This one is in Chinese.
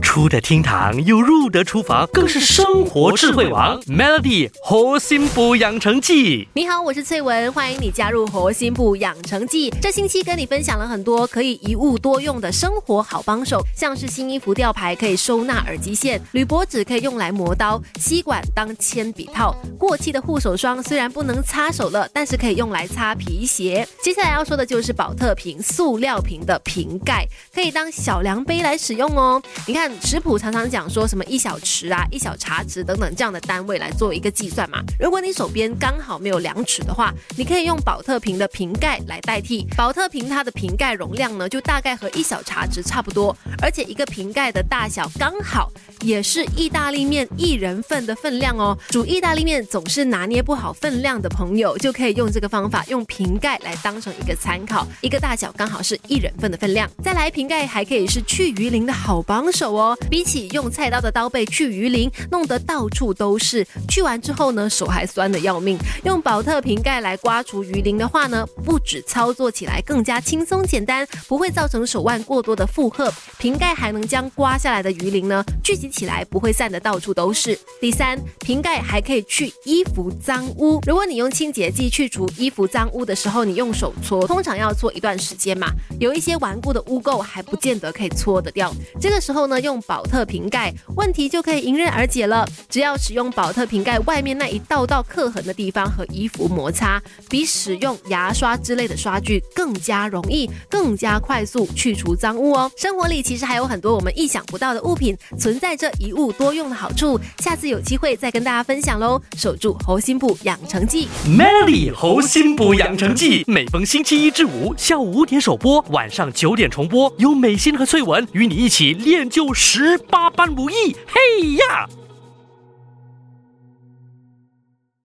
出得厅堂又入得厨房，更是生活智慧王。Melody 活心补养成记，你好，我是翠文，欢迎你加入活心部养成记。这星期跟你分享了很多可以一物多用的生活好帮手，像是新衣服吊牌可以收纳耳机线，铝箔纸可以用来磨刀，吸管当铅笔套，过期的护手霜虽然不能擦手了，但是可以用来擦皮鞋。接下来要说的就是保特瓶塑料瓶的瓶盖，可以当小量杯来使用哦。你看。食谱常常讲说什么一小匙啊、一小茶匙等等这样的单位来做一个计算嘛。如果你手边刚好没有量尺的话，你可以用保特瓶的瓶盖来代替。保特瓶它的瓶盖容量呢，就大概和一小茶匙差不多，而且一个瓶盖的大小刚好也是意大利面一人份的分量哦。煮意大利面总是拿捏不好分量的朋友，就可以用这个方法，用瓶盖来当成一个参考，一个大小刚好是一人份的分量。再来，瓶盖还可以是去鱼鳞的好帮手哦。比起用菜刀的刀背去鱼鳞，弄得到处都是，去完之后呢，手还酸的要命。用保特瓶盖来刮除鱼鳞的话呢，不止操作起来更加轻松简单，不会造成手腕过多的负荷，瓶盖还能将刮下来的鱼鳞呢聚集起来，不会散得到处都是。第三，瓶盖还可以去衣服脏污。如果你用清洁剂去除衣服脏污的时候，你用手搓，通常要搓一段时间嘛，有一些顽固的污垢还不见得可以搓得掉。这个时候呢，用保特瓶盖，问题就可以迎刃而解了。只要使用保特瓶盖外面那一道道刻痕的地方和衣服摩擦，比使用牙刷之类的刷具更加容易、更加快速去除脏污哦。生活里其实还有很多我们意想不到的物品，存在着一物多用的好处。下次有机会再跟大家分享喽。守住猴心部养成记，Melody 猴心部养成记，每逢星期一至五下午五点首播，晚上九点重播，由美心和翠文与你一起练就十。八般武艺，嘿呀！